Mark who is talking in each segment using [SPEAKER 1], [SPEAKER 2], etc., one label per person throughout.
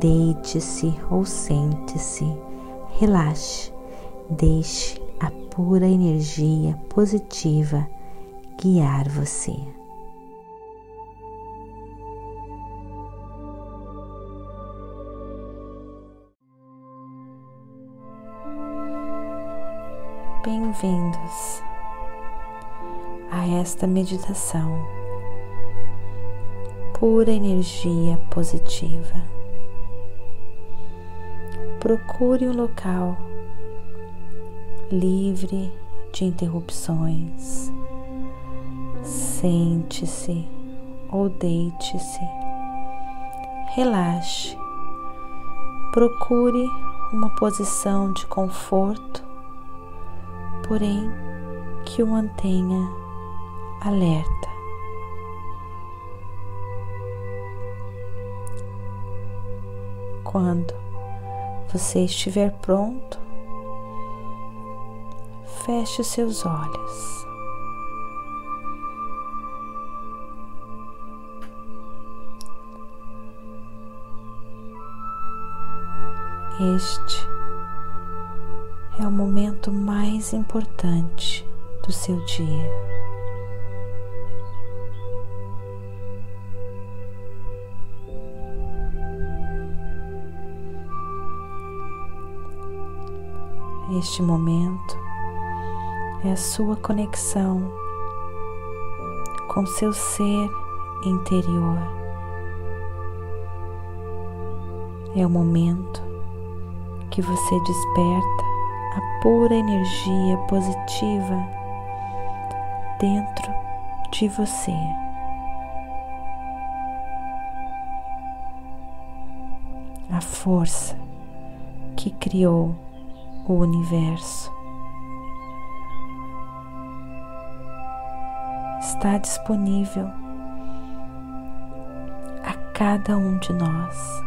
[SPEAKER 1] Deite-se ou sente-se, relaxe, deixe a pura energia positiva guiar você. Bem-vindos a esta meditação. Pura energia positiva procure um local livre de interrupções. Sente-se ou deite-se. Relaxe. Procure uma posição de conforto, porém que o mantenha alerta. Quando você estiver pronto, feche os seus olhos. Este é o momento mais importante do seu dia. Este momento é a sua conexão com seu ser interior. É o momento que você desperta a pura energia positiva dentro de você. A força que criou o universo. Está disponível a cada um de nós.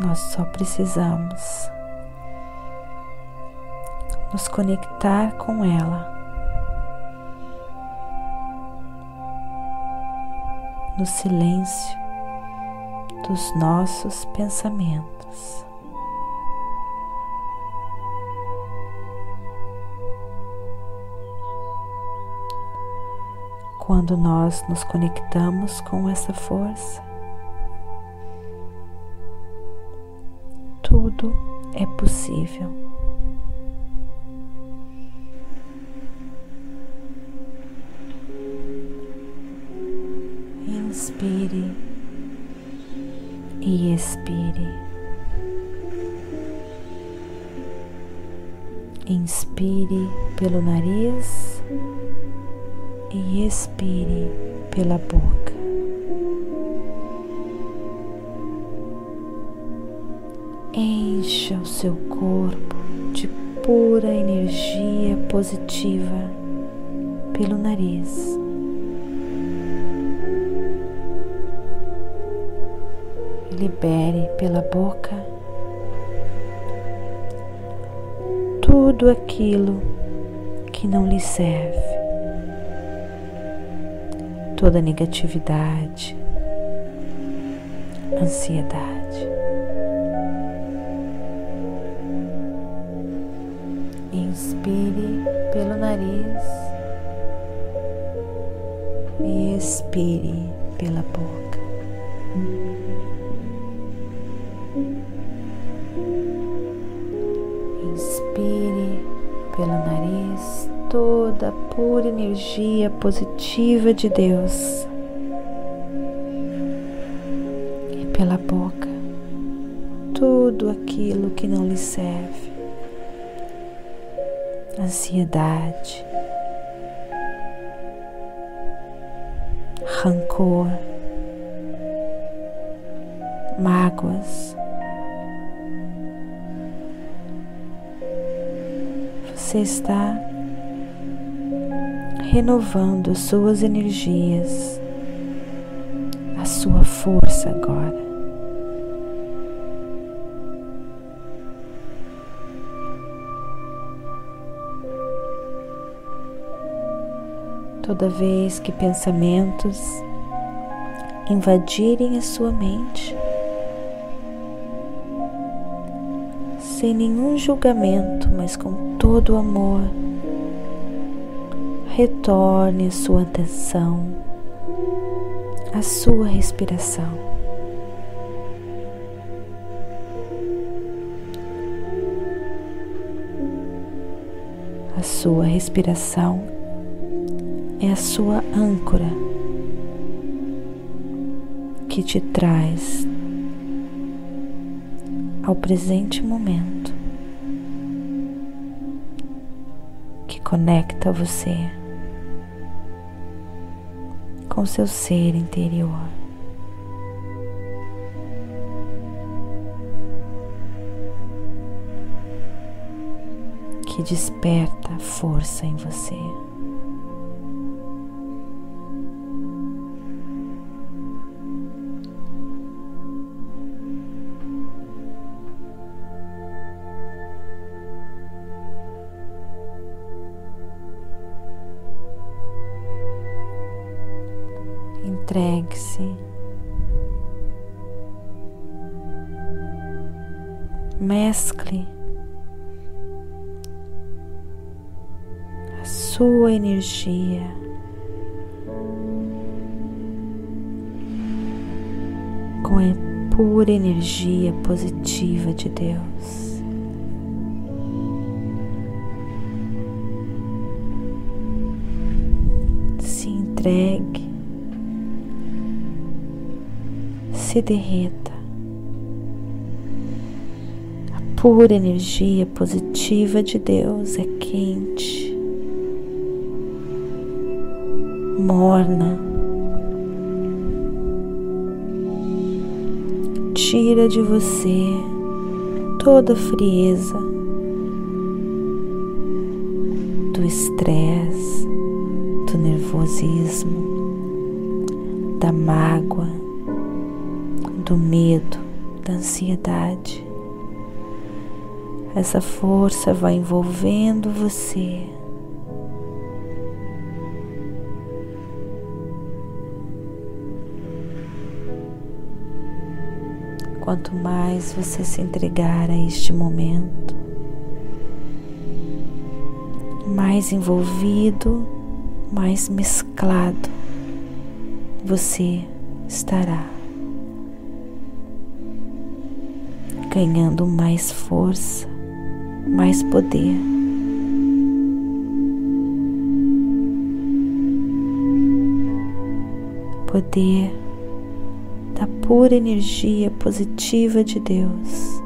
[SPEAKER 1] Nós só precisamos nos conectar com ela. No silêncio dos nossos pensamentos. Quando nós nos conectamos com essa força, tudo é possível. Inspire e expire. Inspire pelo nariz e expire pela boca. Encha o seu corpo de pura energia positiva pelo nariz. libere pela boca tudo aquilo que não lhe serve, toda negatividade, ansiedade. Inspire pelo nariz e expire pela boca. Toda a pura energia positiva de Deus. E pela boca tudo aquilo que não lhe serve. Ansiedade, rancor, mágoas. Você está renovando as suas energias, a sua força agora. Toda vez que pensamentos invadirem a sua mente, sem nenhum julgamento, mas com todo o amor, retorne sua atenção à sua respiração. A sua respiração é a sua âncora que te traz ao presente momento, que conecta você com seu ser interior. Que desperta força em você. Entregue-se. Mescle a sua energia com a pura energia positiva de Deus. Entregue se derreta. A pura energia positiva de Deus é quente, morna, tira de você toda a frieza do estresse, do nervosismo, da mágoa do medo, da ansiedade. Essa força vai envolvendo você. Quanto mais você se entregar a este momento, mais envolvido, mais mesclado você estará. Ganhando mais força, mais poder. Poder da pura energia positiva de Deus,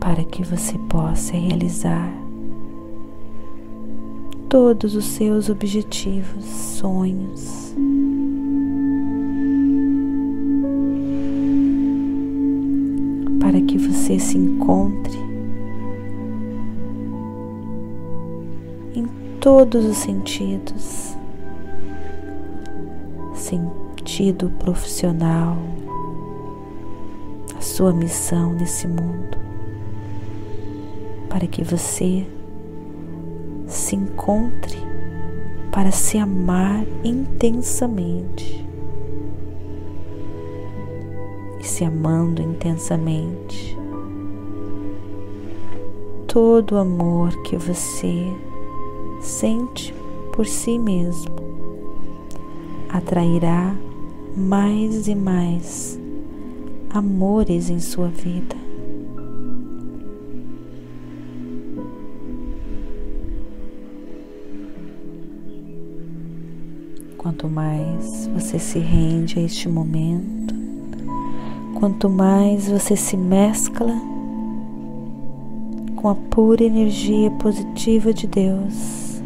[SPEAKER 1] para que você possa realizar todos os seus objetivos, sonhos. Para que você se encontre em todos os sentidos. Sentido profissional, a sua missão nesse mundo, para que você se encontre para se amar intensamente se amando intensamente. Todo o amor que você sente por si mesmo atrairá mais e mais amores em sua vida. Quanto mais você se rende a este momento, Quanto mais você se mescla com a pura energia positiva de Deus,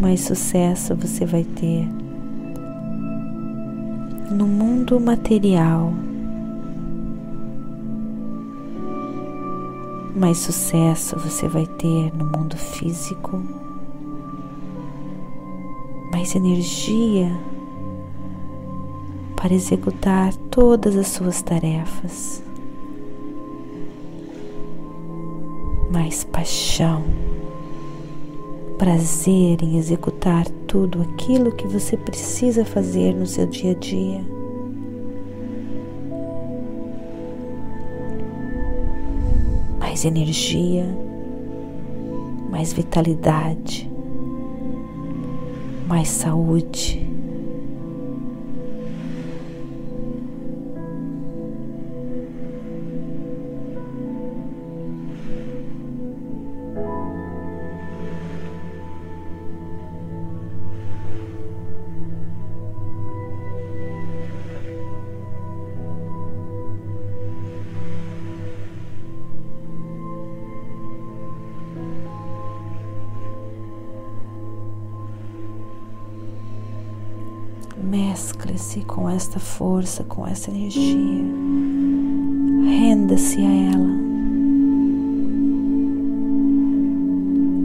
[SPEAKER 1] mais sucesso você vai ter no mundo material. Mais sucesso você vai ter no mundo físico, mais energia para executar todas as suas tarefas, mais paixão, prazer em executar tudo aquilo que você precisa fazer no seu dia a dia. Mais energia, mais vitalidade, mais saúde. Mescle-se com esta força, com essa energia. Renda-se a ela.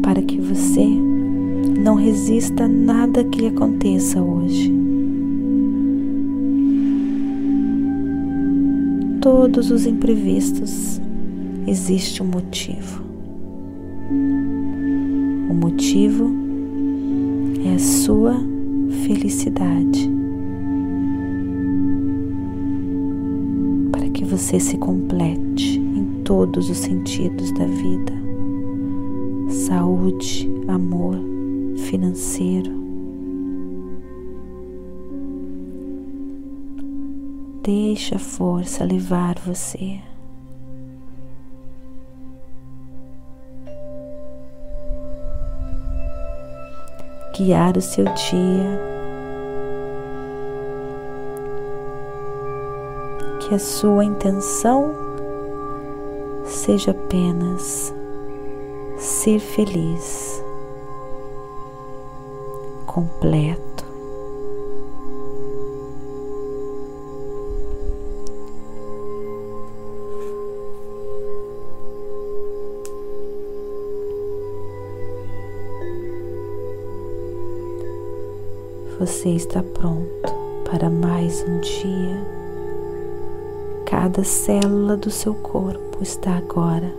[SPEAKER 1] Para que você não resista a nada que lhe aconteça hoje. Todos os imprevistos existe um motivo. O motivo é a sua felicidade. Você se complete em todos os sentidos da vida: saúde, amor, financeiro. Deixa a força levar você. Guiar o seu dia que a sua intenção seja apenas ser feliz, completo. Você está pronto para mais um dia. Cada célula do seu corpo está agora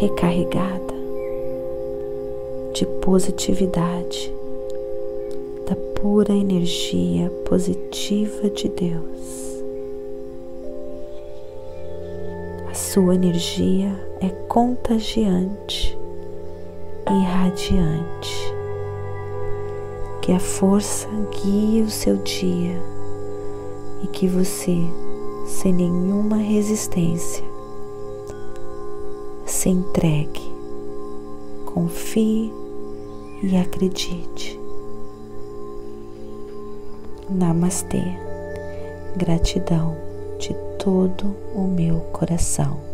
[SPEAKER 1] recarregada de positividade, da pura energia positiva de Deus. A sua energia é contagiante e radiante. Que a força guie o seu dia e que você sem nenhuma resistência. Se entregue, confie e acredite. Namastê, gratidão de todo o meu coração.